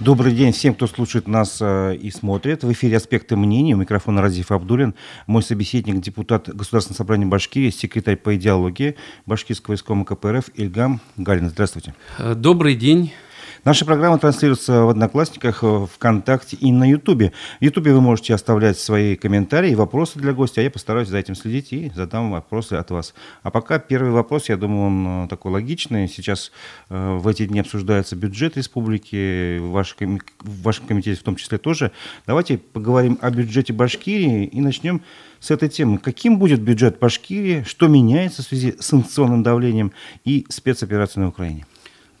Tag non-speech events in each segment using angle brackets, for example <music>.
Добрый день всем, кто слушает нас э, и смотрит. В эфире «Аспекты мнений». У микрофона Разиф Абдулин. Мой собеседник, депутат Государственного собрания Башкирии, секретарь по идеологии Башкирского искома КПРФ Ильгам Галин. Здравствуйте. Э, добрый день. Наша программа транслируется в Одноклассниках, э, ВКонтакте и на Ютубе. В Ютубе вы можете оставлять свои комментарии вопросы для гостя, а я постараюсь за этим следить и задам вопросы от вас. А пока первый вопрос, я думаю, он э, такой логичный. Сейчас э, в эти дни обсуждается бюджет республики, в вашем комитете в том числе тоже. Давайте поговорим о бюджете Башкирии и начнем с этой темы. Каким будет бюджет Башкирии, что меняется в связи с санкционным давлением и спецоперацией на Украине?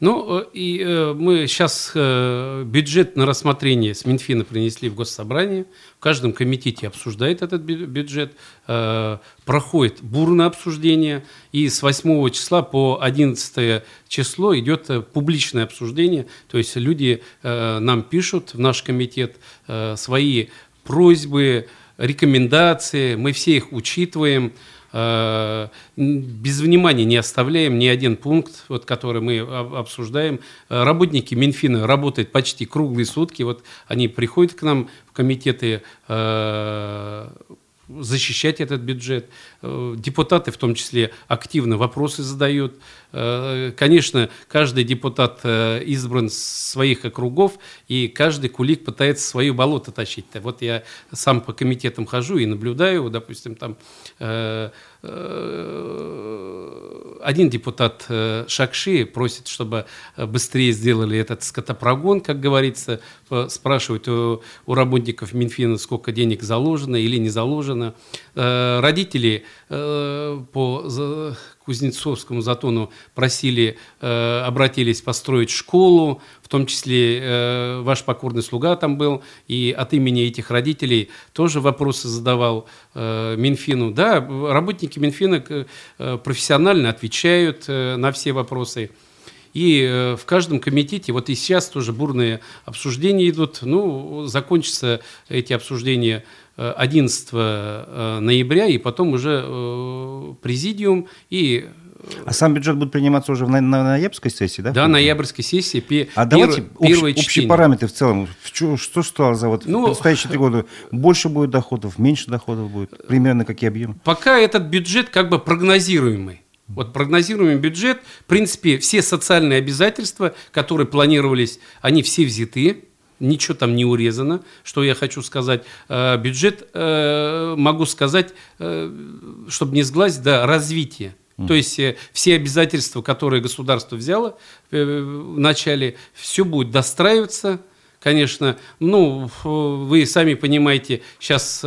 Ну, э, и э, мы сейчас э, бюджет на рассмотрение с Минфина принесли в Госсобрание. В каждом комитете обсуждает этот бюджет. Э, проходит бурное обсуждение. И с 8 числа по 11 число идет э, публичное обсуждение. То есть люди э, нам пишут в наш комитет э, свои просьбы, рекомендации. Мы все их учитываем. Э, без внимания не оставляем ни один пункт, вот, который мы обсуждаем. Э, работники Минфина работают почти круглые сутки. Вот они приходят к нам в комитеты э, защищать этот бюджет. Депутаты в том числе активно вопросы задают. Конечно, каждый депутат избран с своих округов, и каждый кулик пытается свое болото тащить. Вот я сам по комитетам хожу и наблюдаю, допустим, там Э, один депутат э, Шакши просит, чтобы быстрее сделали этот скотопрогон, как говорится, спрашивают у, у работников Минфина, сколько денег заложено или не заложено. Э, родители по Кузнецовскому затону просили, обратились построить школу, в том числе ваш покорный слуга там был, и от имени этих родителей тоже вопросы задавал Минфину. Да, работники Минфина профессионально отвечают на все вопросы. И э, в каждом комитете, вот и сейчас тоже бурные обсуждения идут, ну, закончатся эти обсуждения 11 э, э, ноября, и потом уже президиум и а сам бюджет будет приниматься уже на, на ноябрьской сессии, да? Да, ноябрьской сессии. Пи, а пер, давайте общ, общие параметры в целом. Что, что стало за вот ну, предстоящие три года? Больше будет доходов, меньше доходов будет? Примерно какие объемы? Пока этот бюджет как бы прогнозируемый. Вот прогнозируемый бюджет, в принципе, все социальные обязательства, которые планировались, они все взяты, ничего там не урезано. Что я хочу сказать? Э, бюджет, э, могу сказать, э, чтобы не сглазить, да, развитие. То есть все обязательства, которые государство взяло в начале, все будет достраиваться. Конечно, ну, вы сами понимаете, сейчас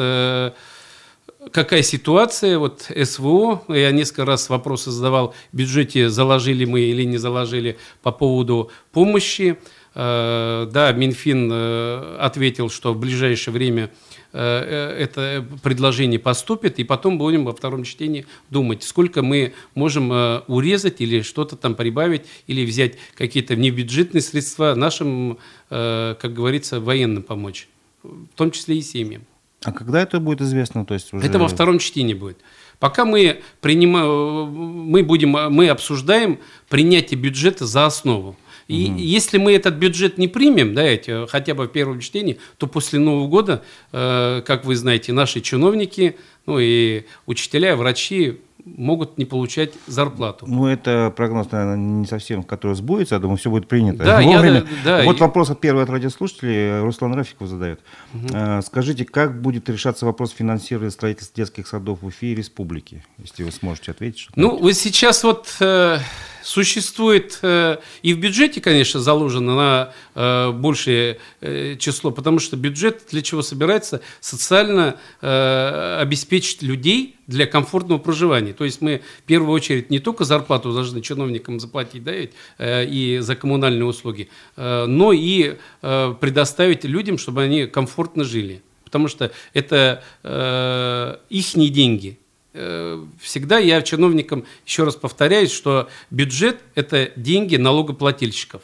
какая ситуация, вот СВО, я несколько раз вопросы задавал, в бюджете заложили мы или не заложили по поводу помощи. Э, да, Минфин э, ответил, что в ближайшее время э, это предложение поступит, и потом будем во втором чтении думать, сколько мы можем урезать или что-то там прибавить, или взять какие-то внебюджетные средства нашим, как говорится, военным помочь, в том числе и семьям. А когда это будет известно? То есть уже... Это во втором чтении будет. Пока мы, принимаем, мы, будем, мы обсуждаем принятие бюджета за основу. И угу. если мы этот бюджет не примем, да, эти, хотя бы в первом чтении, то после Нового года, э, как вы знаете, наши чиновники, ну и учителя, врачи могут не получать зарплату. Ну, это прогноз, наверное, не совсем, который сбудется, я думаю, все будет принято да, вовремя. Я, да, вот и... вопрос от первого от радиослушателей, Руслан Рафиков задает. Угу. Скажите, как будет решаться вопрос финансирования строительства детских садов в Уфе и республике, если вы сможете ответить? Ну, вот сейчас вот... Э существует э, и в бюджете, конечно, заложено на э, большее э, число, потому что бюджет для чего собирается? Социально обеспечить людей для комфортного проживания. То есть мы в первую очередь не только зарплату должны чиновникам заплатить, да, и за коммунальные услуги, но и предоставить людям, чтобы они комфортно жили. Потому что это э, их деньги – Э, всегда я чиновникам еще раз повторяюсь, что бюджет – это деньги налогоплательщиков.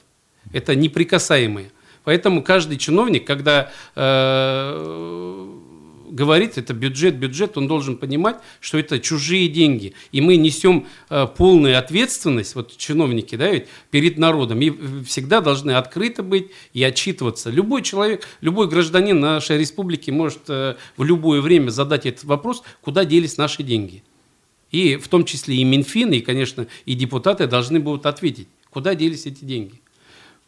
Это неприкасаемые. Поэтому каждый чиновник, когда э, говорит, это бюджет, бюджет, он должен понимать, что это чужие деньги. И мы несем э, полную ответственность, вот чиновники, да, ведь, перед народом. И всегда должны открыто быть и отчитываться. Любой человек, любой гражданин нашей республики может э, в любое время задать этот вопрос, куда делись наши деньги. И в том числе и Минфин, и, конечно, и депутаты должны будут ответить, куда делись эти деньги.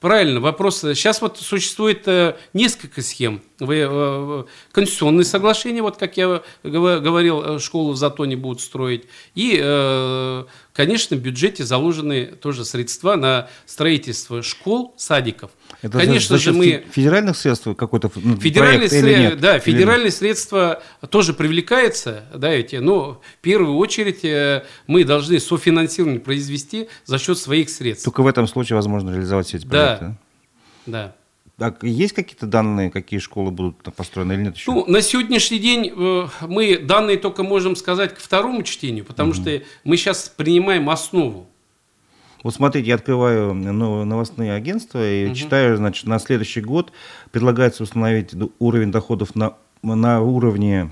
Правильно, вопрос. Сейчас вот существует э, несколько схем. Э, конституционные соглашения, вот как я говорил, э, школу в Затоне будут строить. И, э, конечно, в бюджете заложены тоже средства на строительство школ, садиков. Это Конечно за, за же мы... Федеральных средств какой-то ну, федеральные проект, сред... нет? Да, федеральные или... средства тоже привлекаются, да, эти, но в первую очередь э, мы должны софинансирование произвести за счет своих средств. Только в этом случае возможно реализовать все эти проекты? Да, да. Так, есть какие-то данные, какие школы будут построены или нет еще? Ну, на сегодняшний день э, мы данные только можем сказать к второму чтению, потому угу. что мы сейчас принимаем основу. Вот смотрите, я открываю новостные агентства и угу. читаю, значит, на следующий год предлагается установить уровень доходов на, на уровне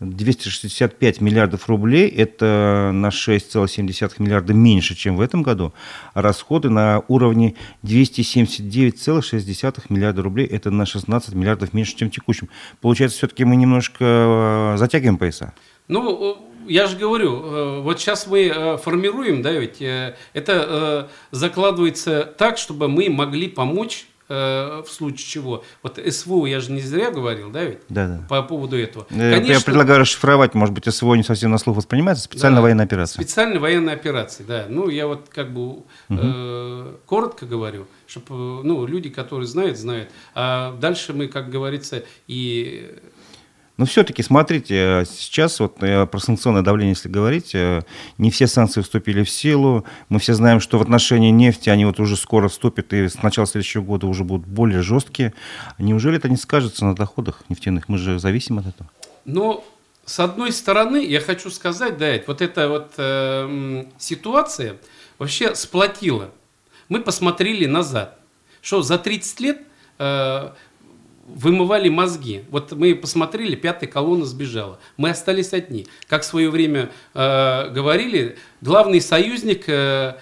265 миллиардов рублей, это на 6,7 миллиарда меньше, чем в этом году, а расходы на уровне 279,6 миллиарда рублей, это на 16 миллиардов меньше, чем в текущем. Получается, все-таки мы немножко э, затягиваем пояса. Ну, я же говорю, э, вот сейчас мы э, формируем, да, ведь это закладывается так, чтобы мы могли помочь Э, в случае чего. Вот СВО я же не зря говорил, да, ведь? Да, да. По поводу этого. Э, Конечно, я предлагаю расшифровать, может быть, СВО не совсем на слух воспринимается, специальная да, военная операция. Специальная военная операция, да. Ну, я вот как бы угу. э, коротко говорю, чтобы, ну, люди, которые знают, знают. А дальше мы, как говорится, и но все-таки, смотрите, э, сейчас вот э, про санкционное давление, если говорить, э, не все санкции вступили в силу. Мы все знаем, что в отношении нефти они вот уже скоро вступят, и с начала следующего года уже будут более жесткие. Неужели это не скажется на доходах нефтяных? Мы же зависим от этого. Ну, с одной стороны, я хочу сказать, да, вот эта вот э, ситуация вообще сплотила. Мы посмотрели назад, что за 30 лет э, вымывали мозги. Вот мы посмотрели, пятая колонна сбежала. Мы остались одни. Как в свое время э, говорили, главный союзник э,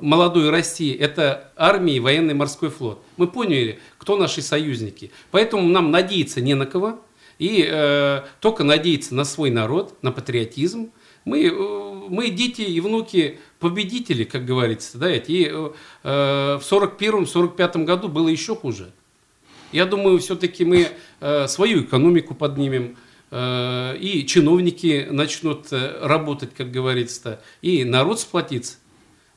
молодой России – это армия и военный морской флот. Мы поняли, кто наши союзники. Поэтому нам надеяться не на кого. И э, только надеяться на свой народ, на патриотизм. Мы, э, мы дети и внуки победители, как говорится. Да, и э, в 41-45 году было еще хуже. Я думаю, все-таки мы э, свою экономику поднимем, э, и чиновники начнут э, работать, как говорится, и народ сплотится.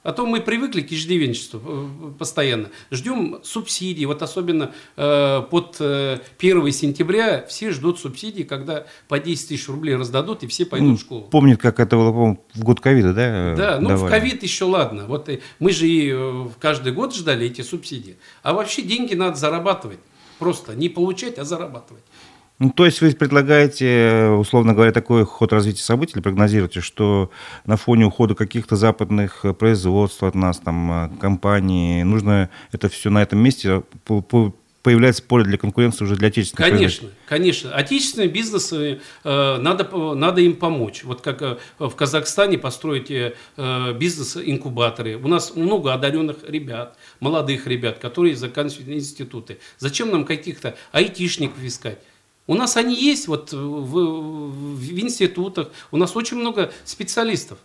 А то мы привыкли к иждивенчеству постоянно. Ждем субсидий. Вот особенно э, под э, 1 сентября все ждут субсидий, когда по 10 тысяч рублей раздадут, и все пойдут ну, в школу. Помнит, как это было в год ковида, да? Да, ну давали. в ковид еще ладно. Вот мы же и каждый год ждали эти субсидии. А вообще деньги надо зарабатывать. Просто не получать, а зарабатывать. Ну, то есть вы предлагаете, условно говоря, такой ход развития событий, или прогнозируете, что на фоне ухода каких-то западных производств от нас, там, э, компаний, нужно это все на этом месте появляется поле для конкуренции уже для отечественных Конечно, конечно. Отечественные бизнесы, э, надо, надо им помочь. Вот как э, в Казахстане построить э, бизнес-инкубаторы. У нас много одаренных ребят, молодых ребят, которые заканчивают институты. Зачем нам каких-то айтишников искать? У нас они есть вот в, в институтах, у нас очень много специалистов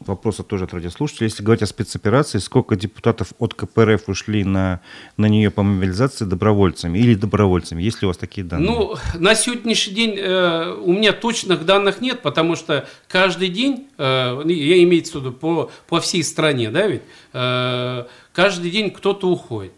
вопроса тоже от радиослушателей. Если говорить о спецоперации, сколько депутатов от КПРФ ушли на, на нее по мобилизации добровольцами или добровольцами? Есть ли у вас такие данные? Ну, на сегодняшний день э, у меня точных данных нет, потому что каждый день, э, я имею в виду по, по всей стране, да, ведь, э, каждый день кто-то уходит.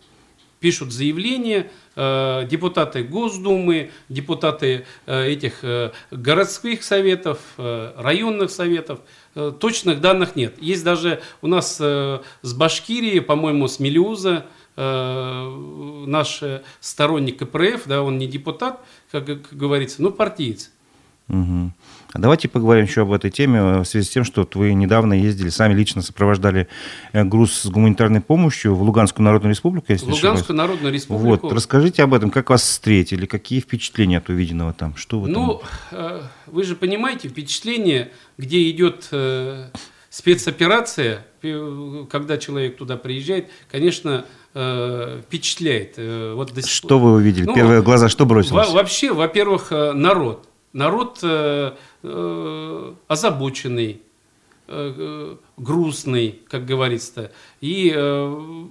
Пишут заявления, э, депутаты Госдумы, депутаты э, этих э, городских советов, э, районных советов – Э, точных данных нет. Есть даже у нас э, с Башкирии, по-моему, с Мелиуза, э, наш сторонник КПРФ, да, он не депутат, как говорится, но партиец. Угу. Давайте поговорим еще об этой теме э, в связи с тем, что вот вы недавно ездили, сами лично сопровождали э, груз с гуманитарной помощью в Луганскую Народную Республику, если Луганскую Народную Республику. Вот, расскажите об этом, как вас встретили, какие впечатления от увиденного там, что вы Ну, там... вы же понимаете, впечатление, где идет спецоперация, когда человек туда приезжает, конечно, впечатляет. Вот до. Что вы увидели? Ну, Первые глаза что бросилось? Вообще, во-первых, народ народ э, э, озабоченный, э, э, грустный, как говорится. И э,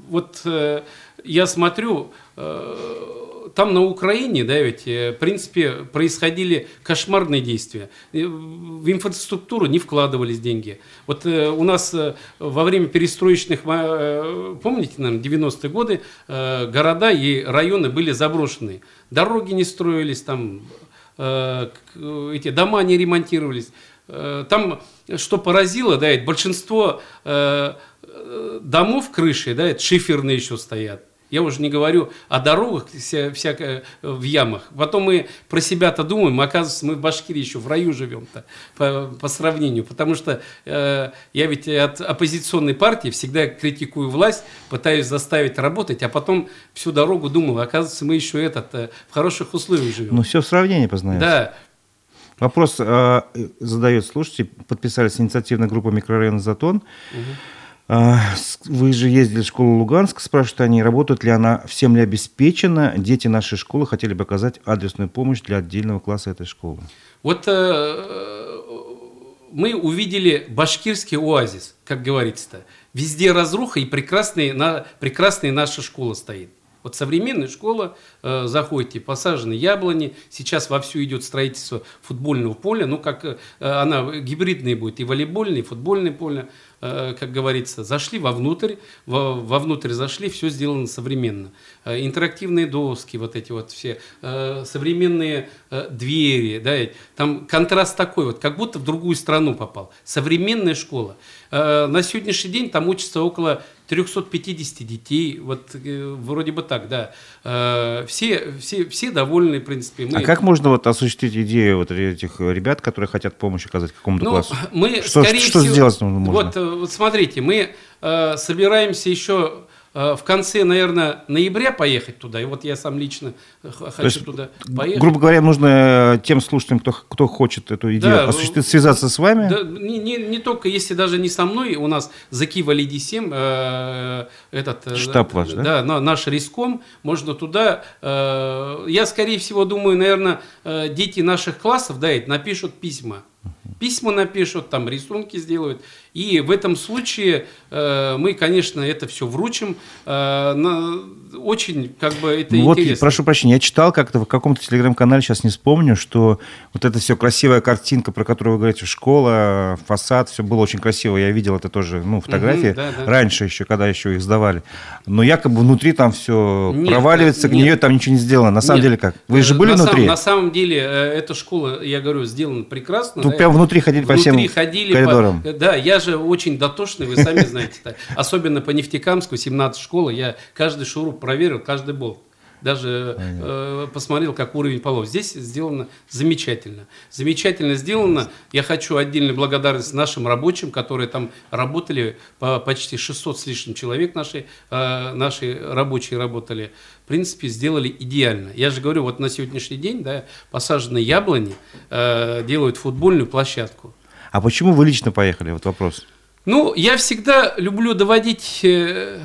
вот э, я смотрю, э, там на Украине, да, ведь, э, в принципе, происходили кошмарные действия. В инфраструктуру не вкладывались деньги. Вот э, у нас э, во время перестроечных, помните, наверное, 90-е годы, города и районы были заброшены. Дороги не строились, там Э, эти дома не ремонтировались. Э, там, что поразило, да, большинство э, домов крыши, да, это шиферные еще стоят. Я уже не говорю о дорогах вся, всякое в ямах. Потом мы про себя-то думаем, оказывается, мы в Башкирии еще в раю живем-то по, по сравнению. Потому что э, я ведь от оппозиционной партии всегда критикую власть, пытаюсь заставить работать, а потом всю дорогу думал, оказывается, мы еще этот, э, в хороших условиях живем. Ну, все в сравнении познается. Да. Вопрос э, задает слушатель. Подписались инициативная группа микрорайона «Затон». Угу. А, вы же ездили в школу Луганск, спрашивают они, работает ли она, всем ли обеспечена. Дети нашей школы хотели бы оказать адресную помощь для отдельного класса этой школы. Вот э, мы увидели башкирский оазис, как говорится-то. Везде разруха и прекрасная, на, прекрасная наша школа стоит. Вот современная школа, э, заходите, посажены яблони, сейчас вовсю идет строительство футбольного поля, ну как э, она гибридная будет, и волейбольное, и футбольное поле. Э, как говорится, зашли вовнутрь, вовнутрь зашли, все сделано современно. Э, интерактивные доски, вот эти вот все, э, современные двери, да, там контраст такой, вот как будто в другую страну попал. Современная школа. На сегодняшний день там учатся около 350 детей, вот вроде бы так, да. Все, все, все довольны, в принципе. Мы... А как можно вот осуществить идею вот этих ребят, которые хотят помощь оказать какому-то ну, классу? Мы, что, скорее что всего, сделать можно? Вот вот смотрите, мы э, собираемся еще э, в конце, наверное, ноября поехать туда. И вот я сам лично хочу есть, туда поехать. Грубо говоря, нужно тем слушателям, кто, кто хочет эту идею да, осуществить, связаться с вами? Да, не, не, не только, если даже не со мной, у нас Закива Лидисем, э, этот... Э, Штаб ваш, да? Да, наш Риском, можно туда... Э, я, скорее всего, думаю, наверное, э, дети наших классов, да, напишут письма письма напишут, там рисунки сделают. И в этом случае э, мы, конечно, это все вручим. Э, на, очень как бы это ну, интересно. Вот, прошу прощения, я читал как-то в каком-то телеграм-канале, сейчас не вспомню, что вот эта все красивая картинка, про которую вы говорите, школа, фасад, все было очень красиво. Я видел это тоже, ну, фотографии угу, да, да. раньше еще, когда еще их сдавали. Но якобы внутри там все нет, проваливается, нет, гниет, там ничего не сделано. На самом нет. деле как? Вы же были на внутри? Сам, на самом деле э, эта школа, я говорю, сделана прекрасно. Тут да, прям внутри ходили внутри по всем ходили коридорам. По, да, я же очень дотошный, вы сами знаете. Особенно по Нефтекамску, 17 школы, я каждый шуруп проверил, каждый болт даже э, посмотрел, как уровень полов. Здесь сделано замечательно. Замечательно сделано. Я хочу отдельную благодарность нашим рабочим, которые там работали, по почти 600 с лишним человек наши, э, наши рабочие работали. В принципе, сделали идеально. Я же говорю, вот на сегодняшний день да, посажены яблони, э, делают футбольную площадку. А почему вы лично поехали? Вот вопрос. Ну, я всегда люблю доводить э,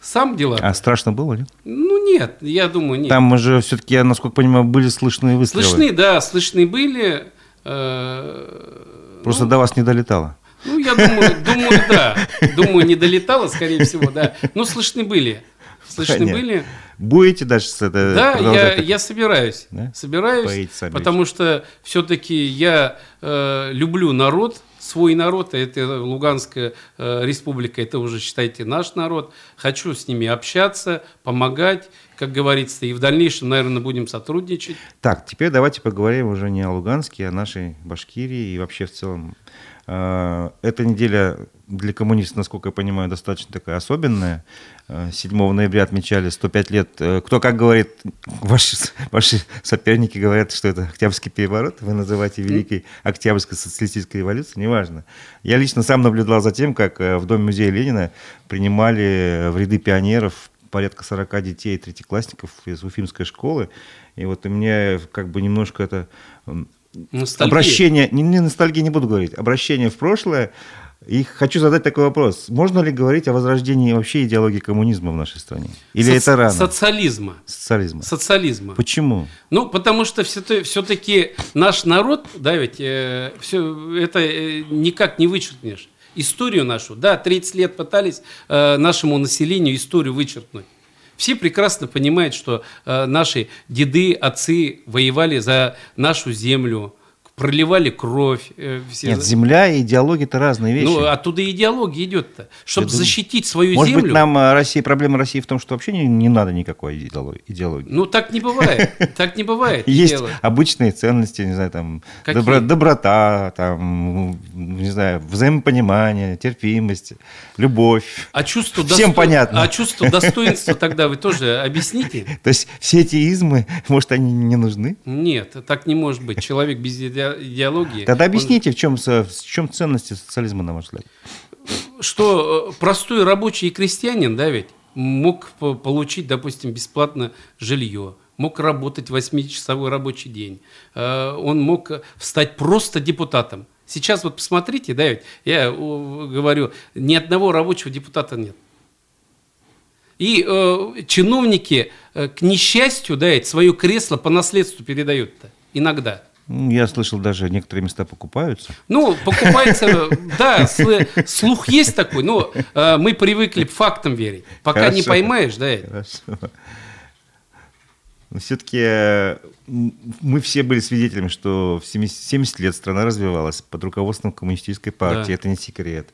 сам дела. А страшно было, нет? Ну, нет, я думаю, нет. Там же все-таки, я насколько понимаю, были слышны выстрелы. Слышны, да, слышны были. Э, Просто ну, до вас не долетало. Ну, я думаю, думаю, да. Думаю, не долетало, скорее всего, да. Но слышны были. Слышны Понятно. были. Будете дальше с это Да, я, я собираюсь. Да? Собираюсь, потому что все-таки я э, люблю народ, свой народ, это Луганская э, республика, это уже, считайте, наш народ. Хочу с ними общаться, помогать, как говорится, и в дальнейшем, наверное, будем сотрудничать. Так, теперь давайте поговорим уже не о Луганске, а о нашей Башкирии и вообще в целом Э, эта неделя для коммунистов, насколько я понимаю, достаточно такая особенная. 7 ноября отмечали 105 лет. Кто как говорит, ваши, ваши соперники говорят, что это Октябрьский переворот, вы называете Великой Октябрьской социалистической революцией, неважно. Я лично сам наблюдал за тем, как в Доме музея Ленина принимали в ряды пионеров порядка 40 детей, третьеклассников из Уфимской школы. И вот у меня как бы немножко это Ностальгия. обращение, не, не ностальгия не буду говорить, обращение в прошлое. И хочу задать такой вопрос. Можно ли говорить о возрождении вообще идеологии коммунизма в нашей стране? Или Соци- это рано? Социализма. Социализма. Социализма. Почему? Ну, потому что все-таки наш народ, да, ведь э, все это э, никак не вычеркнешь историю нашу. Да, 30 лет пытались э, нашему населению историю вычеркнуть. Все прекрасно понимают, что э, наши деды, отцы воевали за нашу землю, проливали кровь. Э, все... Нет, земля и идеология – это разные вещи. Ну, оттуда идеология идет-то. Чтобы думаю, защитить свою может землю. Может быть, нам э, Россия, проблема России в том, что вообще не, не надо никакой идеологии. Ну, так не бывает. <laughs> Так не бывает. Есть обычные ценности, не знаю, там, доброта, там, не знаю, взаимопонимание, терпимость, любовь. А чувство Всем понятно. А чувство достоинства тогда вы тоже объясните? <laughs> То есть все эти измы, может, они не нужны? Нет, так не может быть. Человек без идеологии. Тогда объясните, он... в, чем, в чем ценности социализма, на ваш взгляд? Что э, простой рабочий и крестьянин, да, ведь мог получить, допустим, бесплатно жилье, мог работать 8-часовой рабочий день, э, он мог стать просто депутатом. Сейчас вот посмотрите, да, ведь я говорю, ни одного рабочего депутата нет. И э, чиновники, э, к несчастью, да, ведь свое кресло по наследству передают-то иногда. Я слышал, даже некоторые места покупаются. Ну, покупается, <laughs> да, слух есть такой, но э, мы привыкли к фактам верить. Пока не поймаешь, да. Хорошо. Но все-таки мы все были свидетелями, что в 70, 70 лет страна развивалась под руководством коммунистической партии, да. это не секрет.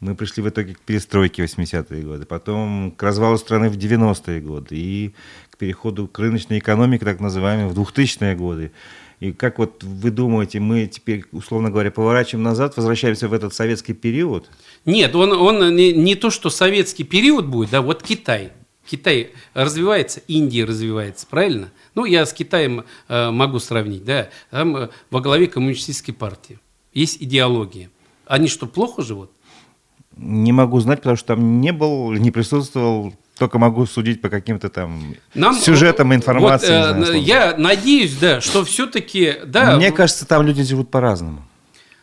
Мы пришли в итоге к перестройке в 80-е годы, потом к развалу страны в 90-е годы и к переходу к рыночной экономике, так называемой, в 2000-е годы. И как вот вы думаете, мы теперь, условно говоря, поворачиваем назад, возвращаемся в этот советский период? Нет, он, он не, не то, что советский период будет, да, вот Китай. Китай развивается, Индия развивается, правильно? Ну, я с Китаем э, могу сравнить, да. Там э, во главе коммунистической партии есть идеология. Они что, плохо живут? Не могу знать, потому что там не был, не присутствовал только могу судить по каким-то там Нам, сюжетам, информации. Вот, э, знаю, я надеюсь, да, что все-таки, да. Мне кажется, там люди живут по-разному.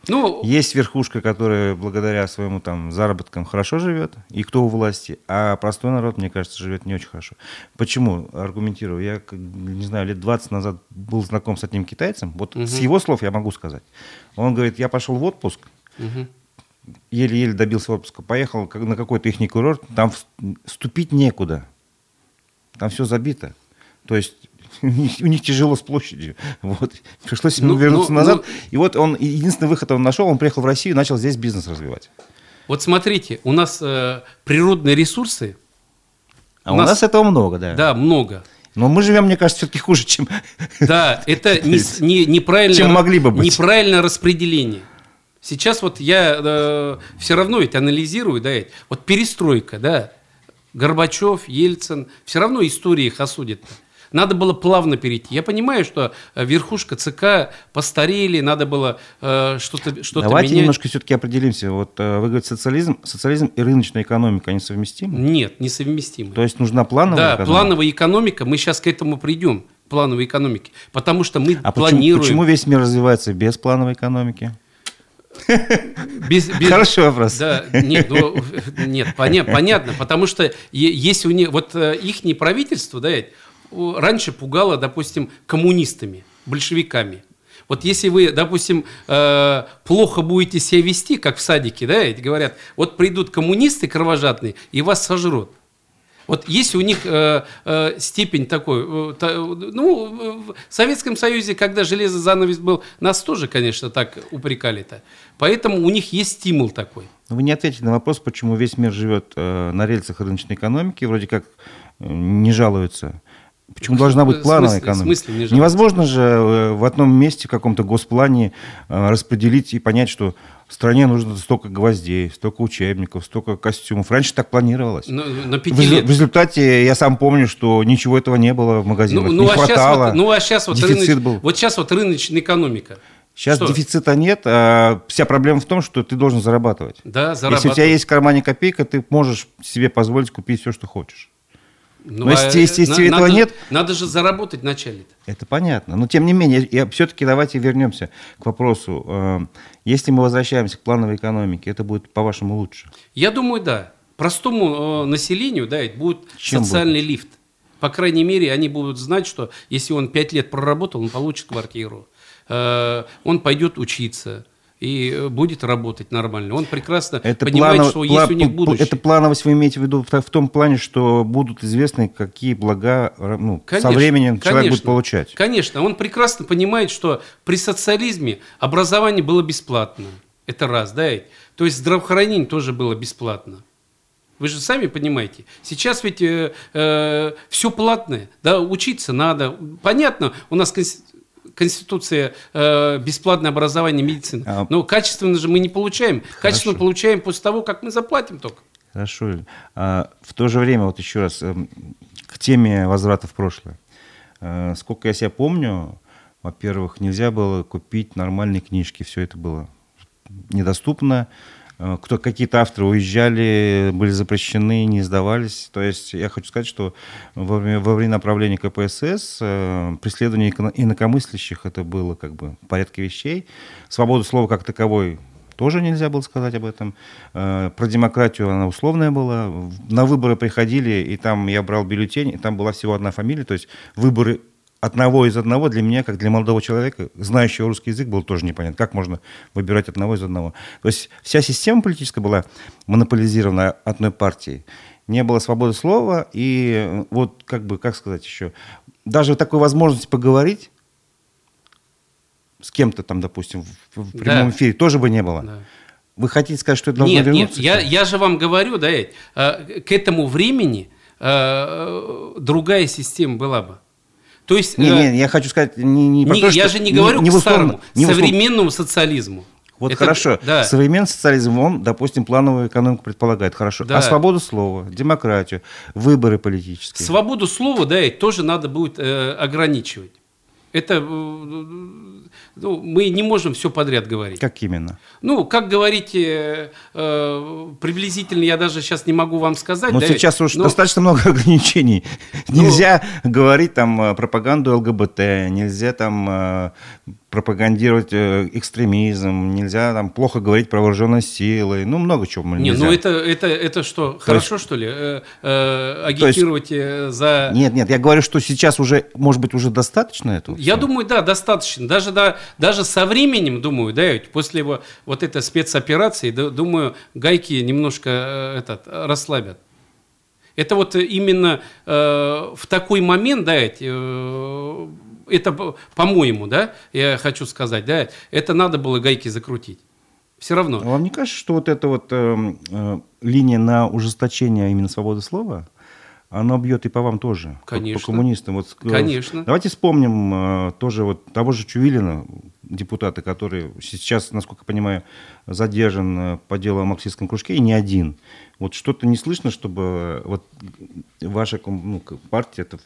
Ну, есть верхушка, которая благодаря своему там заработкам хорошо живет, и кто у власти, а простой народ, мне кажется, живет не очень хорошо. Почему? Аргументирую. Я, не знаю, лет 20 назад был знаком с одним китайцем, вот угу. с его слов я могу сказать. Он говорит, я пошел в отпуск, угу еле-еле добился отпуска, поехал на какой-то их курорт, там вступить некуда. Там все забито. То есть <laughs> у них, тяжело с площадью. Вот. Пришлось ему ну, вернуться ну, назад. Ну, и вот он, единственный выход он нашел, он приехал в Россию и начал здесь бизнес развивать. Вот смотрите, у нас э, природные ресурсы. А у нас, нас этого много, да. Да, много. Но мы живем, мне кажется, все-таки хуже, чем... Да, это <laughs> не, не, неправильное, чем могли бы быть. неправильное распределение. Сейчас вот я э, все равно ведь анализирую, да, вот перестройка, да, Горбачев, Ельцин, все равно история их осудит. Надо было плавно перейти. Я понимаю, что э, верхушка ЦК постарели, надо было э, что-то что Давайте менять. немножко все-таки определимся. Вот э, вы говорите, социализм, социализм и рыночная экономика, они совместимы? Нет, не совместимы. То есть нужна плановая да, экономика? Да, плановая экономика, мы сейчас к этому придем, плановой экономики. Потому что мы а планируем... Почему, почему весь мир развивается без плановой экономики? <laughs> Без, без, Хороший вопрос. Да, нет, ну, <laughs> нет поня, понятно, потому что если у них, вот э, их правительство, да, раньше пугало, допустим, коммунистами, большевиками. Вот если вы, допустим, э, плохо будете себя вести, как в садике, да, говорят, вот придут коммунисты кровожадные и вас сожрут. Вот есть у них э, э, степень такой, э, та, ну, в Советском Союзе, когда железный занавес был, нас тоже, конечно, так упрекали-то. Поэтому у них есть стимул такой. Вы не ответили на вопрос, почему весь мир живет э, на рельсах рыночной экономики, вроде как э, не жалуются. Почему должна быть плановая экономика? смысле не жалко? Невозможно же э, в одном месте, в каком-то госплане э, распределить и понять, что стране нужно столько гвоздей, столько учебников, столько костюмов. Раньше так планировалось. На, на В, пяти резу- лет. в результате я сам помню, что ничего этого не было в магазинах. Ну, не ну, а сейчас хватало. вот, ну, а сейчас вот, дефицит рыныч- был. вот сейчас вот рыночная экономика. Сейчас Что? дефицита нет, а вся проблема в том, что ты должен зарабатывать. Да, Если у тебя зарабатывать. есть в кармане копейка, ты можешь себе позволить купить все, что хочешь. Ну, но если- если на- этого надо, нет- Надо же заработать вначале. Это понятно. Но тем не менее, я, все-таки давайте вернемся к вопросу. Э, Если мы возвращаемся к плановой экономике, это будет, по-вашему, лучше? Я думаю, да. Простому э, населению, да, это будет Чем социальный лифт. По крайней мере, они будут знать, что если он пять лет проработал, он получит квартиру. Э, он пойдет учиться и э, будет работать нормально. Он прекрасно понимает, планово- что пла- есть у них будущее. Это плановость вы имеете в виду в, том плане, что будут известны, какие блага э, ну, со Конечно, временем человек будет конечно. получать. Конечно, он прекрасно понимает, что при социализме образование было бесплатно. Это раз, да? То есть здравоохранение тоже было бесплатно. Вы же сами понимаете. Сейчас ведь все платное, да, учиться надо. Понятно, у нас Конституция э, бесплатное образование, медицина. А- Но качественно же мы не получаем. Качественно получаем после того, как мы заплатим только. Хорошо. А, в то же время, вот еще раз, эм, к теме возврата в прошлое. Э, сколько я себя помню, во-первых, нельзя было купить нормальные книжки, все это было недоступно. Э, Кто, какие-то авторы уезжали, были запрещены, не издавались. То есть я хочу сказать, что во время, во время направления КПСС э, преследование инакомыслящих это было как бы в порядке вещей. Свободу слова как таковой тоже нельзя было сказать об этом. Э, Про демократию она условная была. На выборы приходили, и там я брал бюллетень, и там была всего одна фамилия. То есть выборы одного из одного для меня, как для молодого человека, знающего русский язык, было тоже непонятно. Как можно выбирать одного из одного? То есть вся система политическая была монополизирована одной партией. Не было свободы слова, и э, вот как бы, как сказать еще, даже такой возможности поговорить с кем-то там, допустим, в, в прямом Да. эфире тоже бы не было. Да. Вы хотите сказать, что это должно Нет, нет, вернуться? я, всё? я же вам говорю, да, Эдь, э, к этому времени э, другая система была бы. То есть, Не, э, не, я хочу сказать не, не не- то, я же не говорю не к в условно- старому, не современному социализму. Вот Это- хорошо. Да. Современный социализм, он, допустим, плановую экономику предполагает. Хорошо. Да. А свободу слова, демократию, выборы политические. Свободу слова, да, Эдь, тоже надо будет э, ограничивать. Это, э, ну, мы не можем все подряд говорить. Как именно? Ну, как говорите, э, приблизительно я даже сейчас не могу вам сказать. Ну, да, сейчас уж но- достаточно много <laughs> ограничений. Ну- Нельзя говорить там э, пропаганду ЛГБТ, нельзя там э, пропагандировать э, экстремизм, нельзя там плохо говорить про вооруженные силы. Ну, много чего Не, нельзя. ну это, это, это что, хорошо, что ли, э, э, агитировать э, за... Нет, нет, я говорю, что сейчас уже, может быть, уже достаточно этого? Я всего? думаю, да, достаточно. Даже, да, даже со временем, думаю, да, ведь после его, вот этой спецоперации, да, думаю, гайки немножко э, этот, расслабят. Это вот именно э, в такой момент, да, ведь, э, это, по- по-моему, да, я хочу сказать, да, это надо было гайки закрутить. Все равно. А Вам не кажется, что вот эта вот эм, э, линия на ужесточение именно свободы слова, она бьет и по вам тоже? по- Конечно. По, коммунистам. Вот, э, Конечно. Давайте вспомним э, тоже вот того же Чувилина, депутата, который сейчас, насколько я понимаю, задержан э, по делу о марксистском кружке, и не один. Вот что-то не слышно, чтобы э, вот ваша ну, партия, это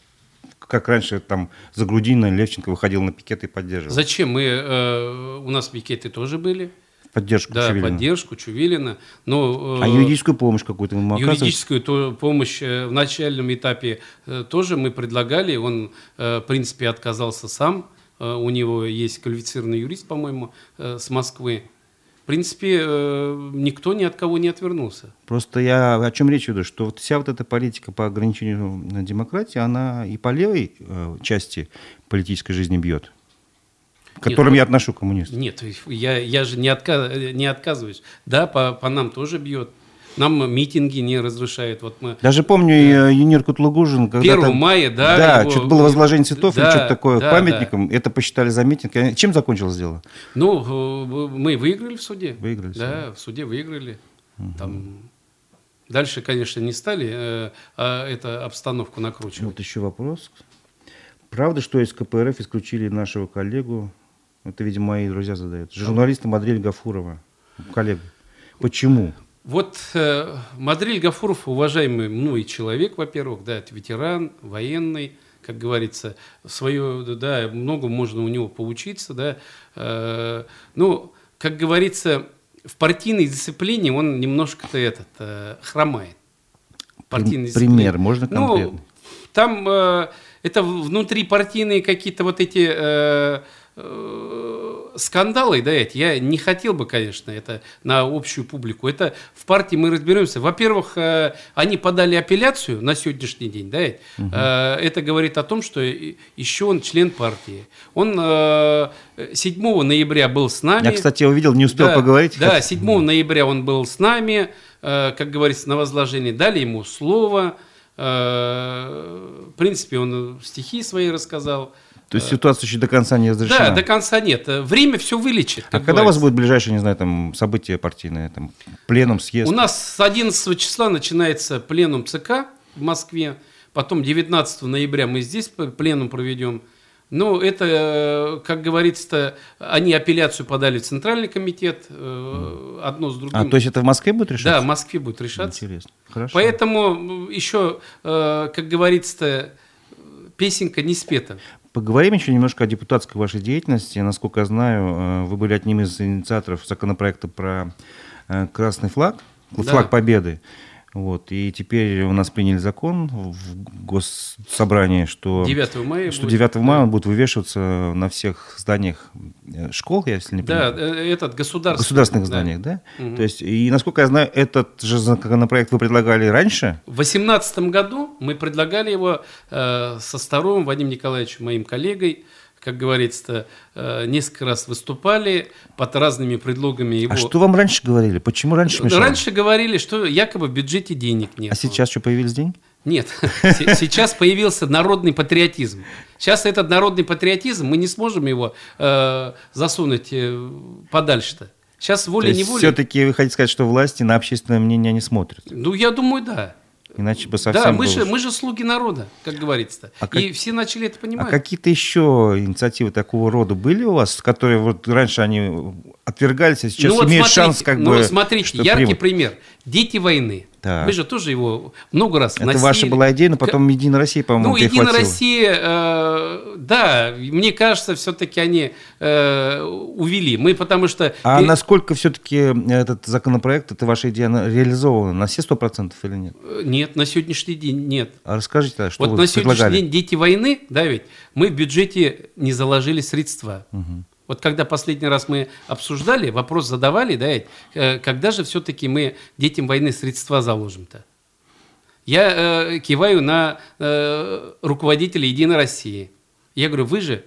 как раньше там Загрудина, Левченко выходил на пикеты и поддерживал. Зачем мы, э, у нас пикеты тоже были, поддержку да, Чувилина. поддержку Чувилина, но... А э, юридическую помощь какую-то оказываете? Юридическую то- помощь э, в начальном этапе э, тоже мы предлагали. Он, э, в принципе, отказался сам. Э, У него есть квалифицированный юрист, по-моему, э, с Москвы. В принципе, э, никто ни от кого не отвернулся. Просто я о чем речь веду, что вот вся вот эта политика по ограничению на демократии, она и по левой э, части политической жизни бьет, к которым ну- я отношу коммунистов. Нет, я, я же не, отка- не отказываюсь. Да, по, по нам тоже бьет. Нам митинги не разрешают. Вот мы Даже помню, э, Юнир Кутлугужин, когда 1 мая, да, да, его- что-то было возложение цветов или Да, что-то такое да, памятником, это посчитали за митинг. Чем закончилось дело? Ну, э, мы выиграли в суде. Выиграли Да, в суде выиграли. Там дальше, конечно, не стали э, а это обстановку накручивать. Вот еще вопрос. Правда, что из КПРФ исключили нашего коллегу? Это, видимо, мои друзья задают. Журналиста Мадриль Гафурова, коллега. Почему? Вот э, Мадриль Гафуров, уважаемый мной человек, во-первых, да, это ветеран, военный, как говорится, свое, да, много можно у него поучиться, да. Э, ну, как говорится, в партийной дисциплине он немножко-то этот, э, хромает. Партийной Пример, можно ну, конкретно? Ну, там э, это внутрипартийные какие-то вот эти... Э, Э, скандалы, да, я не хотел бы, конечно, это на общую публику. Это в партии мы разберемся. Во-первых, э, они подали апелляцию на сегодняшний день, да, угу. это говорит о том, что еще он член партии. Он 7 ноября был с нами. Я, кстати, увидел, не успел да, поговорить. Да, 7 ноября он был с нами, как говорится, на возложении. Дали ему слово. В принципе, он стихи свои рассказал. То есть ситуация еще до конца не разрешена? Да, до конца нет. Время все вылечит. А когда у вас будет ближайшее, не знаю, там, событие партийное, там, пленум, съезд? У нас с 11 числа начинается пленум ЦК в Москве, потом 19 ноября мы здесь пленум проведем. Ну, это, как говорится, они апелляцию подали в Центральный комитет, э, одно с другим. А, то есть это в Москве будет решаться? Да, в Москве будет решаться. Интересно. Хорошо. Поэтому еще, э, как говорится, песенка не спета. Поговорим еще немножко о депутатской вашей деятельности. Насколько я знаю, э, вы были одним из инициаторов законопроекта про э, красный флаг, флаг да. Победы. Вот, и теперь у нас приняли закон в госсобрании, что 9 мая, что 9 будет, мая он будет вывешиваться на всех зданиях э, школ, я если не понимаю. Да, э, этот государственный. Государственных да. зданиях, да? Угу. То есть, и насколько я знаю, этот же законопроект вы предлагали раньше? В 2018 году мы предлагали его э, со Старовым Вадимом Николаевичем, моим коллегой, как говорится, э, несколько раз выступали под разными предлогами его. А что вам раньше говорили? Почему раньше мешало? Раньше говорили, что якобы в бюджете денег нет. А сейчас что, появились деньги? Нет, <laughs> сейчас появился народный патриотизм. Сейчас этот народный патриотизм, мы не сможем его э, засунуть э, подальше-то. Сейчас волей-неволей. Все-таки вы хотите сказать, что власти на общественное мнение не смотрят? Ну, я думаю, да. Иначе бы совсем Да, мы же, мы же слуги народа, как говорится. А и как... все начали это понимать. А какие-то еще инициативы такого рода были у вас, которые вот раньше они отвергались, а сейчас ну, вот имеют смотрите, шанс как ну, бы... смотрите, яркий примут. пример. Дети войны. Так. Мы же тоже его много раз Это вносили. ваша была идея, но потом Единая Россия, по-моему, Ну, Единая Россия, э, да, мне кажется, все-таки они э, увели. Мы потому что... А и... насколько все-таки этот законопроект, эта ваша идея реализована? На все сто процентов или нет? Э, нет, на сегодняшний день нет. А расскажите, что вот вы на сегодняшний день дети войны, да ведь, мы в бюджете не заложили средства. Угу. Вот когда последний раз мы обсуждали, вопрос задавали, да, э, когда же все-таки мы детям войны средства заложим-то? Я э, киваю на э, руководителя Единой России. Я говорю, вы же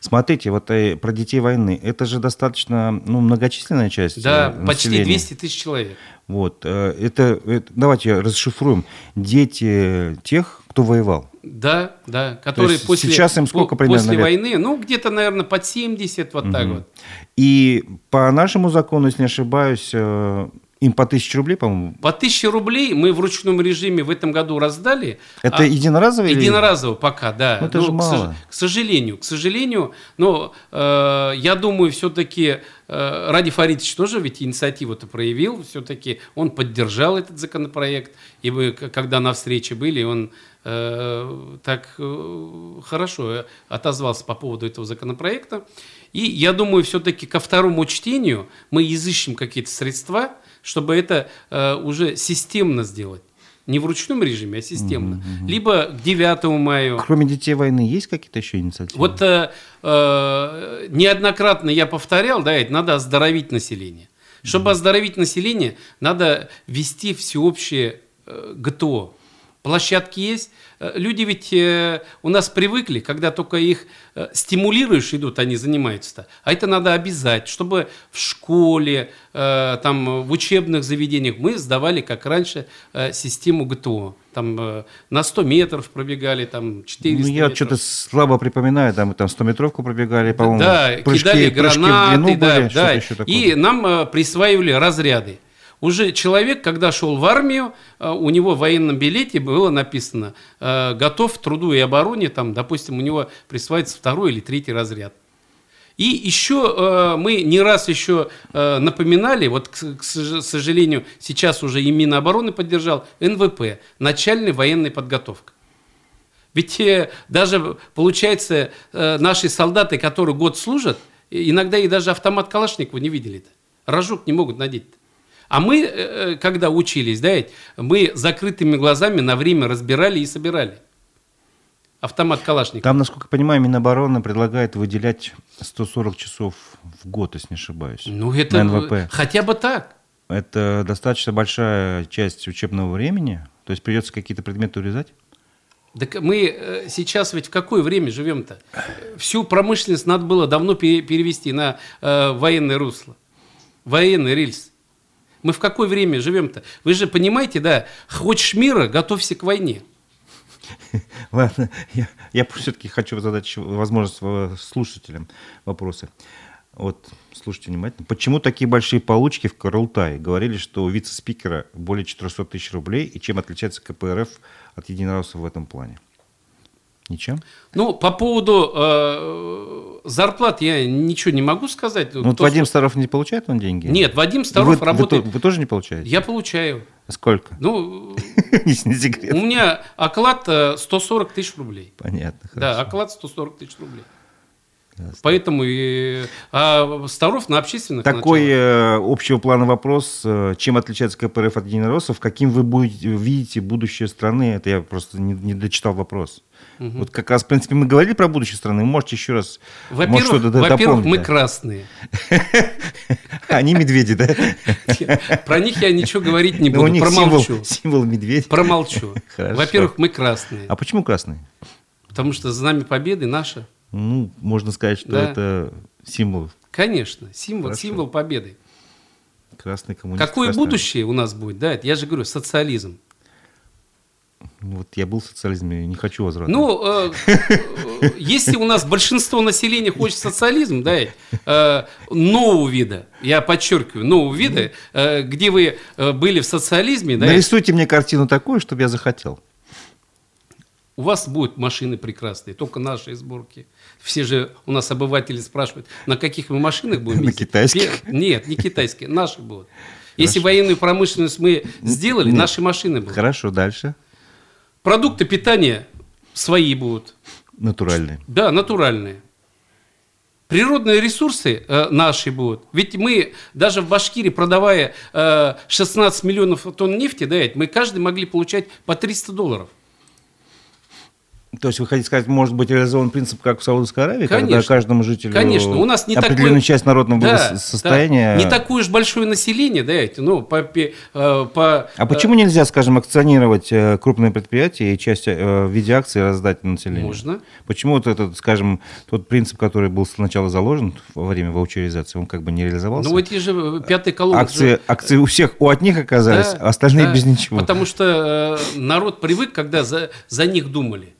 Смотрите, вот э, про детей войны, это же достаточно ну, многочисленная часть Да, э, почти 200 тысяч человек. Вот, э, это, это, давайте расшифруем. Дети тех, кто воевал. Да, да, которые после, сейчас им сколько примерно после лет? войны, ну, где-то, наверное, под 70, вот угу. так вот. И по нашему закону, если не ошибаюсь, э, им по тысяче рублей, по-моему? По тысяче рублей мы в ручном режиме в этом году раздали. Это а единоразово? Единоразово или... пока, да. Ну, это ну, же мало. К, сожалению, к сожалению, но э, я думаю, все-таки э, Ради Фаридович тоже ведь инициативу-то проявил, все-таки он поддержал этот законопроект, и вы, когда на встрече были, он Э, так э, хорошо отозвался по поводу этого законопроекта. И я думаю, все-таки ко второму чтению мы изыщем какие-то средства, чтобы это э, уже системно сделать. Не в ручном режиме, а системно. Угу, угу. Либо к 9 мая. Кроме детей войны есть какие-то еще инициативы? Вот э, э, неоднократно я повторял, да, это надо оздоровить население. Чтобы угу. оздоровить население, надо ввести всеобщее э, ГТО, Площадки есть. Э, люди ведь э, у нас привыкли, когда только их э, стимулируешь, идут, они занимаются-то. А это надо обязать, чтобы в школе, там, в учебных заведениях мы сдавали, как раньше, систему ГТО. Там на 100 метров пробегали, там 400 Ну, я метров. что-то слабо припоминаю, там, там 100-метровку пробегали, по-моему. Да, прыжки, кидали гранаты, прыжки длину да, да. И нам присваивали разряды. Уже человек, когда шел в армию, э, у него в военном билете было написано э, «готов к труду и обороне», там, допустим, у него присваивается второй или третий разряд. И еще э, мы не раз еще напоминали, вот, к, сожалению, сейчас уже и Минобороны поддержал, НВП, начальная военная подготовка. Ведь даже, получается, наши солдаты, которые год служат, иногда и даже автомат Калашникова не видели-то. Рожок не могут надеть. А мы, э, э, когда учились, да, мы закрытыми глазами на время разбирали и собирали. Автомат Калашников. Там, насколько я понимаю, Минобороны предлагает выделять 140 часов в год, если не ошибаюсь. Ну, это на НВП. хотя бы так. Это достаточно большая часть учебного времени. То есть придется какие-то предметы урезать? Так мы э, сейчас ведь в какое время живем-то? Всю промышленность надо было давно перевести на военное русло, военный рельс. Мы в какое время живем-то? Вы же понимаете, да, хочешь мира, готовься к войне. <laughs> Ладно, я, я все-таки хочу задать возможность слушателям вопросы. Вот, слушайте внимательно. Почему такие большие получки в Карултае? Говорили, что у вице-спикера более 400 тысяч рублей, и чем отличается КПРФ от единороссов в этом плане? Ничем? Ну, по поводу э, зарплат я ничего не могу сказать. Ну, вот Вадим Старов не получает он деньги? Нет, Вадим Старов вы, работает... Вы, вы тоже не получаете? Я получаю. Сколько? Ну, <laughs> не секрет. У меня оклад 140 э, тысяч рублей. Понятно, хорошо. Да, оклад 140 тысяч рублей. Поэтому и а Старов на общественных Такой э, общего плана вопрос, э, чем отличается КПРФ от единороссов, каким вы будете, видите будущее страны, это я просто не, не дочитал вопрос. Угу. Вот как раз, в принципе, мы говорили про будущее страны, можете еще раз Во-первых, во-первых мы красные. <laughs> Они медведи, да? <laughs> Про них я ничего говорить не буду, промолчу. Символ медведя. Промолчу. <laughs> Во-первых, мы красные. А почему красные? Потому что знамя победы наше. Ну, можно сказать, что да. это символ. Конечно, символ, символ победы. Красный коммунист. Какое красный. будущее у нас будет, да? Я же говорю, социализм. Вот я был в социализме, не хочу возврата. Ну, э, если у нас большинство населения хочет социализм, да, э, нового вида, я подчеркиваю, нового вида, э, где вы э, были в социализме, да. Нарисуйте мне картину такую, чтобы я захотел. У вас будут машины прекрасные, только наши сборки. Все же у нас обыватели спрашивают, на каких мы машинах будем <laughs> ездить? На китайских? Нет, не китайские, <laughs> наши будут. Если военную промышленность мы сделали, наши машины будут. Хорошо, дальше. Продукты питания свои будут. Натуральные. Да, натуральные. Природные ресурсы э, наши будут. Ведь мы даже в Башкирии, продавая э, 16 миллионов тонн нефти, да, мы каждый могли получать по 300 долларов. То есть вы хотите сказать, может быть реализован принцип, как в Саудовской Аравии, Конечно. когда каждому жителю Конечно. У нас не определенную такое... часть народного да, состояния... Да. Не такое уж большое население, да, эти, ну, по, э, по... А почему нельзя, скажем, акционировать э, крупные предприятия и часть э, в виде акций раздать населению? Можно. Почему вот этот, скажем, тот принцип, который был сначала заложен во время ваучеризации, он как бы не реализовался? Ну, эти же пятый колонн... Акции, же... акции у всех, у одних оказались, да, а остальные да, без ничего. Потому что э, народ привык, когда за, за них думали.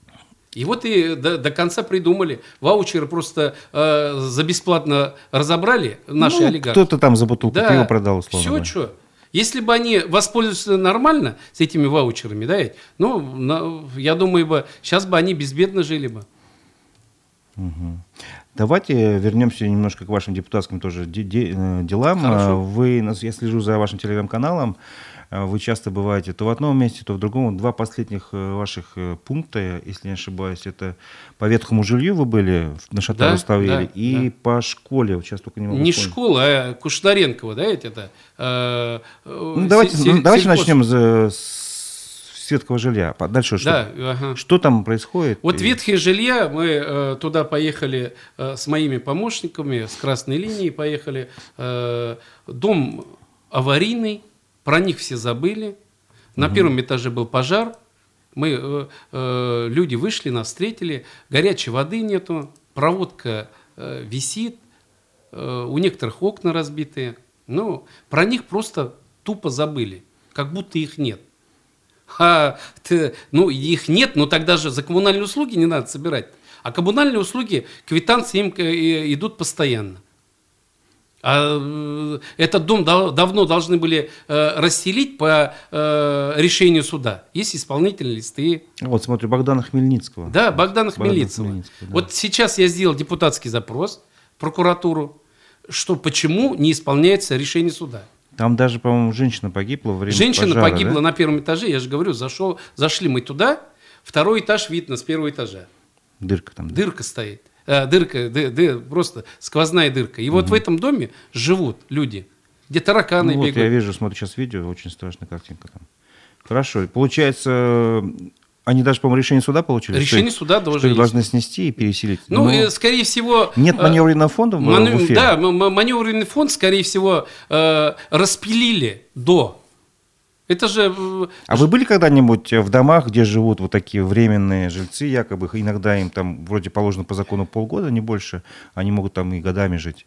И вот и до, до конца придумали. Ваучеры просто э, за бесплатно разобрали наши ну, олигархи. Кто-то там за бутылку да, пива продал, условно. Все, что. Если бы они воспользовались нормально с этими ваучерами, да, ну, на, я думаю, бы, сейчас бы они безбедно жили бы. Угу. Давайте вернемся немножко к вашим депутатским тоже де- де- э, делам. Хорошо. Вы, я слежу за вашим телеграм-каналом. Э, вы часто бываете то в одном месте, то в другом. Два последних э, ваших э, пункта, если не ошибаюсь, это по ветхому жилью вы были на Шатару да, да, и да. по школе. Сейчас только не могу Не вспомнить. школа, а Кушнаренкова, да, это? Э, ну, давайте ну, давайте начнем с, с ветхого жилья. Дальше что? Да, ага. Что там происходит? Вот и... ветхие жилья, мы э, туда поехали э, с моими помощниками, с красной линии поехали. Э, дом аварийный, про них все забыли. На угу. первом этаже был пожар. Мы, э, э, люди вышли, нас встретили. Горячей воды нету, проводка э, висит, э, у некоторых окна разбитые. Ну, про них просто тупо забыли, как будто их нет. А, ты, ну, их нет, но тогда же за коммунальные услуги не надо собирать. А коммунальные услуги, квитанции им э, идут постоянно. А э, этот дом дав- давно должны были э, расселить по э, решению суда. Есть исполнительные листы. Вот смотрю, Богдана Хмельницкого. Да, Богдана Богдана Хмельницкого. Хмельницкого, да. Вот сейчас я сделал депутатский запрос в прокуратуру, что почему не исполняется решение суда. Там даже, по-моему, женщина погибла во время Женщина пожара, погибла да? на первом этаже, я же говорю, зашел, зашли мы туда, второй этаж видно с первого этажа. Дырка там. да. Дырка стоит. Э, дырка, ды- ды- просто сквозная дырка. И вот в этом доме живут люди, где тараканы Ну вот я бегают. вижу, смотрю сейчас видео, очень страшная картинка там. Хорошо, получается, они даже, по-моему, решение суда получили? что Решение их- суда что тоже их есть. должны снести и переселить. Ну, Но э, скорее всего... Нет э, маневренного фонда в, Мане- в Уфе? Да, маневренный фонд, скорее всего, э, распилили до. Это же... э, А вы были когда-нибудь в домах, где живут вот такие временные жильцы, якобы иногда им там вроде положено по закону полгода, не больше, они могут там и годами жить.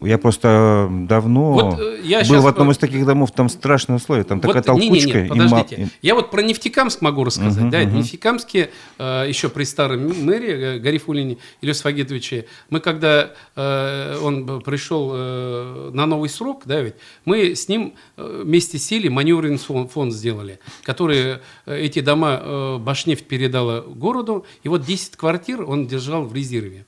Я просто давно Вот, э, я был в одном из таких домов, там страшные условия, там такая Вот, не, не, толкучка. не, и ма- подождите. и- Я вот про Нефтекамск могу рассказать. Мгм, да, в Нефтекамске, э, еще при старой м- мэре э, Гарифулине Ильюс Фагитовиче, мы когда э, он пришел э, на новый срок, да, ведь, мы с ним вместе сели, маневренный фон- фонд сделали, который эти дома э, Башнефть передала городу, и вот 10 квартир он держал в резерве.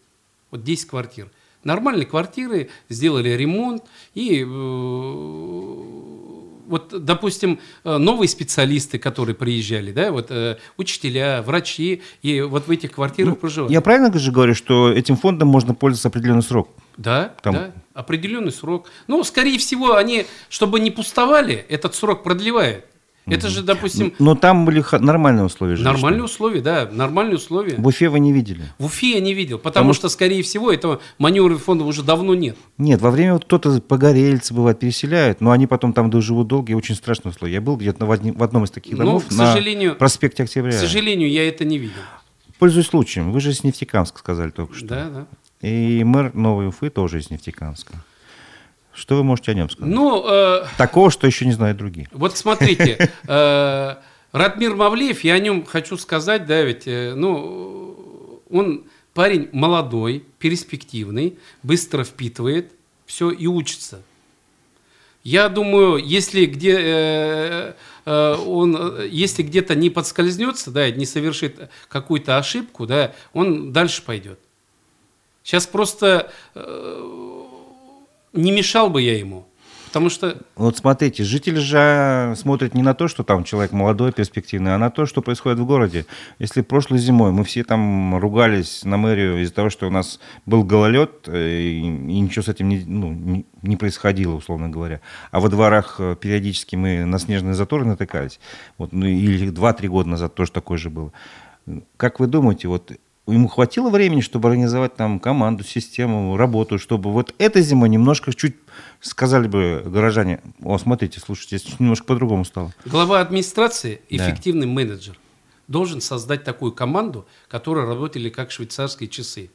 Вот 10 квартир. Нормальные квартиры, сделали ремонт, и э, вот, допустим, э, новые специалисты, которые приезжали, да, вот э, учителя, врачи, и вот в этих квартирах проживают. Ну, Я правильно же говорю, что этим фондом можно пользоваться определенный срок? Да, Там- да, определенный срок. Ну, скорее всего, они, чтобы не пустовали, этот срок продлевают. Это же, допустим, Но там были нормальные условия жилищные. нормальные условия, да, нормальные условия. В Уфе вы не видели? В Уфе я не видел, потому что, скорее всего, этого маневрового фонда уже давно нет. Нет, во время вот кто-то погорельцы, бывает, переселяют, но они потом там живут долго и очень страшные условия. Я был где-то в, одни- в одном из таких Ну, домов к на сожалению- проспекте Октября. К сожалению, я это не видел. Пользуясь случаем, вы же из Нефтекамска сказали только что. Да, да. И мэр Новой Уфы тоже из Нефтекамска. Что вы можете о нем сказать? Ну, э, Такого, что еще не знают другие. Вот смотрите, э, Радмир Мавлеев, я о нем хочу сказать, да, ведь, э, ну, он парень молодой, перспективный, быстро впитывает все и учится. Я думаю, если где э, э, он, если где-то не подскользнется, да, не совершит какую-то ошибку, да, он дальше пойдет. Сейчас просто э, не мешал бы я ему, потому что Вот смотрите, жители же смотрят не на то, что там человек молодой, перспективный, а на то, что происходит в городе. Если прошлой зимой мы все там ругались на мэрию из-за того, что у нас был гололед, э, и, и ничего с этим не, ну, не, не происходило, условно говоря, а во дворах э, периодически мы на снежные заторы натыкались, вот, ну, или 2-3 года назад тоже такое же было. Как вы думаете, вот ему хватило времени, чтобы организовать там команду, систему, работу, чтобы вот этой зимой немножко чуть сказали бы горожане, о, смотрите, слушайте, здесь немножко по-другому стало. Глава администрации, Да. эффективный менеджер, должен создать такую команду, которая работали как швейцарские часы.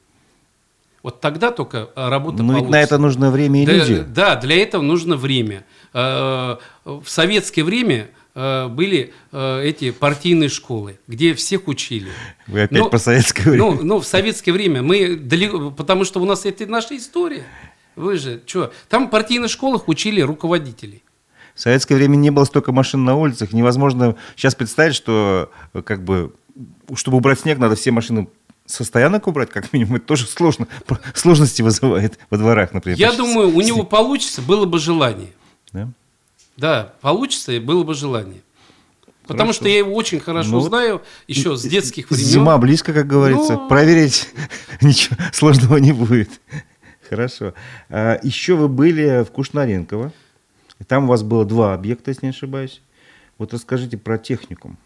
Вот тогда только э, работа Но ведь получится. на это нужно время и Да, люди. Да, для этого нужно время. Э, В советское время были э, эти партийные школы, где всех учили. Вы опять Ну, про советское время. Ну, ну, в советское время мы далеко, потому что у нас это наша история. Вы же, что? Там в партийных школах учили руководителей. В советское время не было столько машин на улицах. Невозможно сейчас представить, что э, как бы, чтобы убрать снег, надо все машины со стоянок убрать, как минимум. Это тоже сложно, сложности вызывает во дворах, например. Я думаю, у него получится, было бы желание. Да? Да, получится, и было бы желание. Потому Хорошо. что я его очень хорошо Ну знаю, еще с детских времен. Зима близко, как говорится. Ну. Проверить <laughs> ничего сложного не будет. Хорошо. А, еще вы были в Кушнаренково. Там у вас было два объекта, если не ошибаюсь. Вот расскажите про техникум.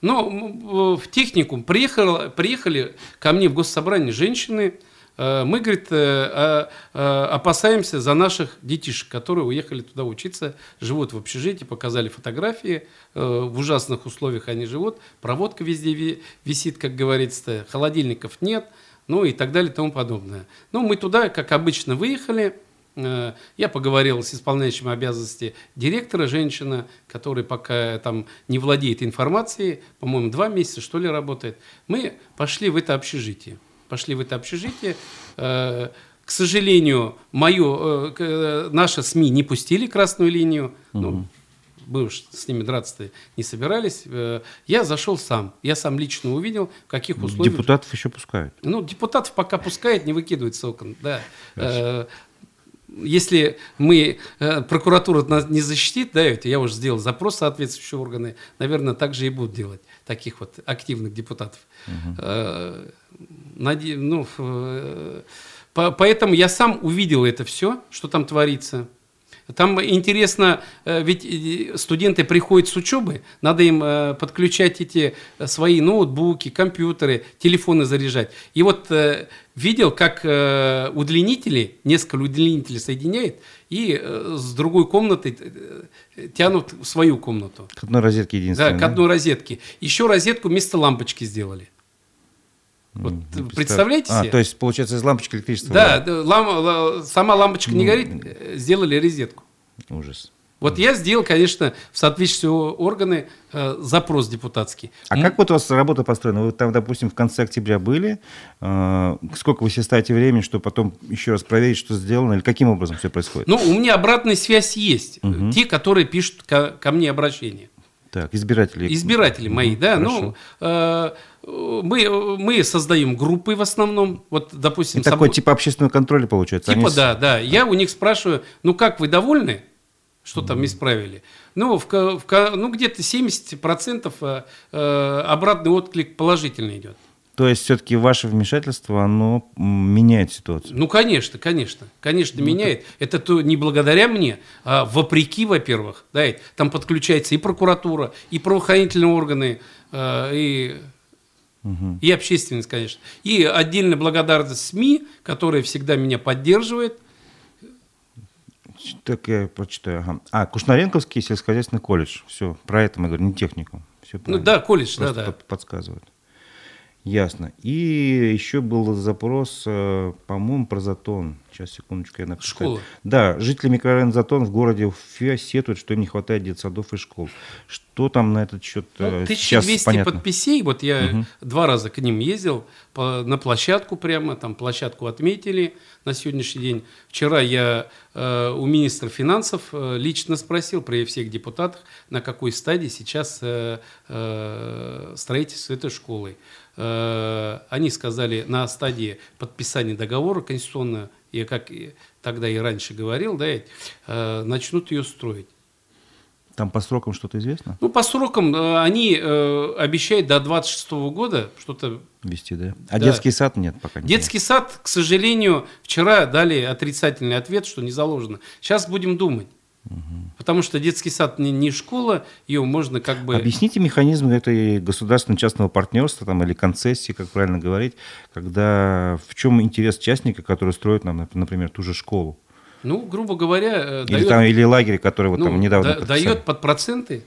Ну, в техникум приехала, приехали ко мне в госсобрание женщины. Э, Мы, говорит, э, а- опасаемся за наших детишек, которые уехали туда учиться, живут в общежитии, показали фотографии, э, в ужасных условиях они живут, проводка везде ви- висит, как говорится, холодильников нет, ну и так далее и тому подобное. Ну, мы туда, как обычно, выехали, Э, Я поговорил с исполняющим обязанности директора, женщина, которая пока там не владеет информацией, по-моему, два месяца, что ли, работает. Мы пошли в это общежитие. Пошли в это общежитие. Э, К сожалению, мою, э, наши СМИ не пустили красную линию. Угу. Ну, мы уж с ними драться не собирались. Э, я зашел сам. Я сам лично увидел, в каких условиях... Депутатов еще пускают? Ну, депутатов пока пускают, не выкидывают с окон. Да. Хорошо. Э, если мы, э, прокуратура нас не защитит, да, я уже сделал запрос соответствующие органы, наверное, так же и будут делать таких вот активных депутатов. Угу. Наде, ну, поэтому я сам увидел это все, что там творится. Там интересно, э, ведь э, студенты приходят с учебы, надо им э, подключать эти свои ноутбуки, компьютеры, телефоны заряжать. И вот видел, как удлинители, несколько удлинителей соединяет и с другой комнаты тянут в свою комнату. К одной розетке единственной. Да, к одной розетке. Еще розетку вместо лампочки сделали. Вот, mm, представляете а, себе? то есть, получается, из лампочки электричество Да, да лам, сама лампочка не горит, сделали розетку. Ужас. Вот я сделал, конечно, в соответствии органы э, запрос депутатский. А как вот у вас работа построена? Вы там, допустим, в конце октября были. Э, сколько вы ставите времени, чтобы потом еще раз проверить, что сделано, или каким образом все происходит? Ну, у меня обратная связь есть. Угу. Те, которые пишут ко, ко мне обращение. Так, избиратели. Избиратели мои, угу, да. Ну, э, мы, мы создаем группы в основном. Вот, допустим, И такой типа общественного контроля получается. Типа, Они... да, да. Я у них спрашиваю, ну как, вы довольны? что там исправили. Ну, в, в, ну где-то 70% э, э, обратный отклик положительный идет. То есть все-таки ваше вмешательство, оно меняет ситуацию? Ну, конечно, конечно, конечно ну, меняет. Это то не благодаря мне, а вопреки, во-первых. Да, там подключается и прокуратура, и правоохранительные органы, э, и, угу. и общественность, конечно. И отдельно благодарность СМИ, которые всегда меня поддерживают, так я прочитаю. Ага. А, Кушнаренковский сельскохозяйственный колледж. Все, про это мы говорим, не технику. Все ну да, колледж, Просто да, да. Подсказывают. Ясно. И еще был запрос, э, по-моему, про Затон. Сейчас, секундочку, я напишу. Школа. Да, жители микрорайона Затон в городе Уфе сетуют, что им не хватает детсадов и школ. Что там на этот счет ну, 1200 э, понятно? подписей, вот я угу. два раза к ним ездил, по, на площадку прямо, там площадку отметили на сегодняшний день. Вчера я э, у министра финансов э, лично спросил при всех депутатах, на какой стадии сейчас э, э, строительство этой школы. Э, они сказали на стадии подписания договора конституционного, и как тогда и раньше говорил, да, э, начнут ее строить. Там по срокам что-то известно? Ну, по срокам э, они обещают до 26 года что-то... Вести, да? А да. детский сад нет пока? Не детский сад, к сожалению, вчера дали отрицательный ответ, что не заложено. Сейчас будем думать. Потому что детский сад не, не школа, ее можно как бы... Объясните механизм этой государственно-частного партнерства там, или концессии, как правильно говорить, когда в чем интерес частника, который строит нам, например, ту же школу? Ну, грубо говоря... Э, или, дает, там, или лагерь, который вот ну, там недавно да, Дает под проценты,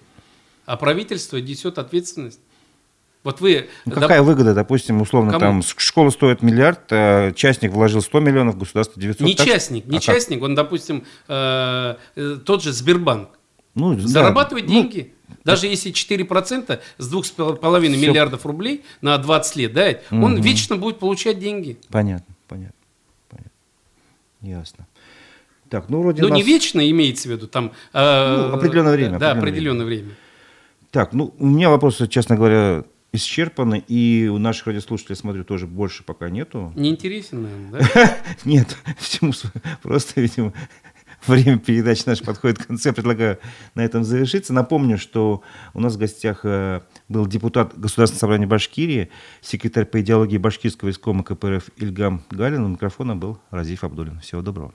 а правительство несет ответственность. Вот вы... Ну, какая доп... выгода, допустим, условно, Кому? там школа стоит миллиард, а частник вложил 100 миллионов, государство 900. Не так? частник, не а частник, как? он, допустим, э, э, тот же Сбербанк. Ну, зарабатывает да, ну, деньги. Ну, Даже если 4% с 2,5 миллиардов рублей на 20 лет, да, угу. он вечно будет получать деньги. Понятно, понятно. понятно. Ясно. Так, ну, вроде ну нас... не вечно имеется в виду, там... Э, ну, определенное время. Да, определенное время. время. Так, ну, у меня вопросы, честно говоря, исчерпаны, и у наших радиослушателей, смотрю, тоже больше пока нету. Не интересен, наверное, да? <laughs> Нет, просто, видимо, время передачи наш подходит к концу. Я предлагаю на этом завершиться. Напомню, что у нас в гостях э, был депутат Государственного собрания Башкирии, секретарь по идеологии Башкирского искома КПРФ Ильгам Галин. У микрофона был Разиф Абдулин. Всего доброго.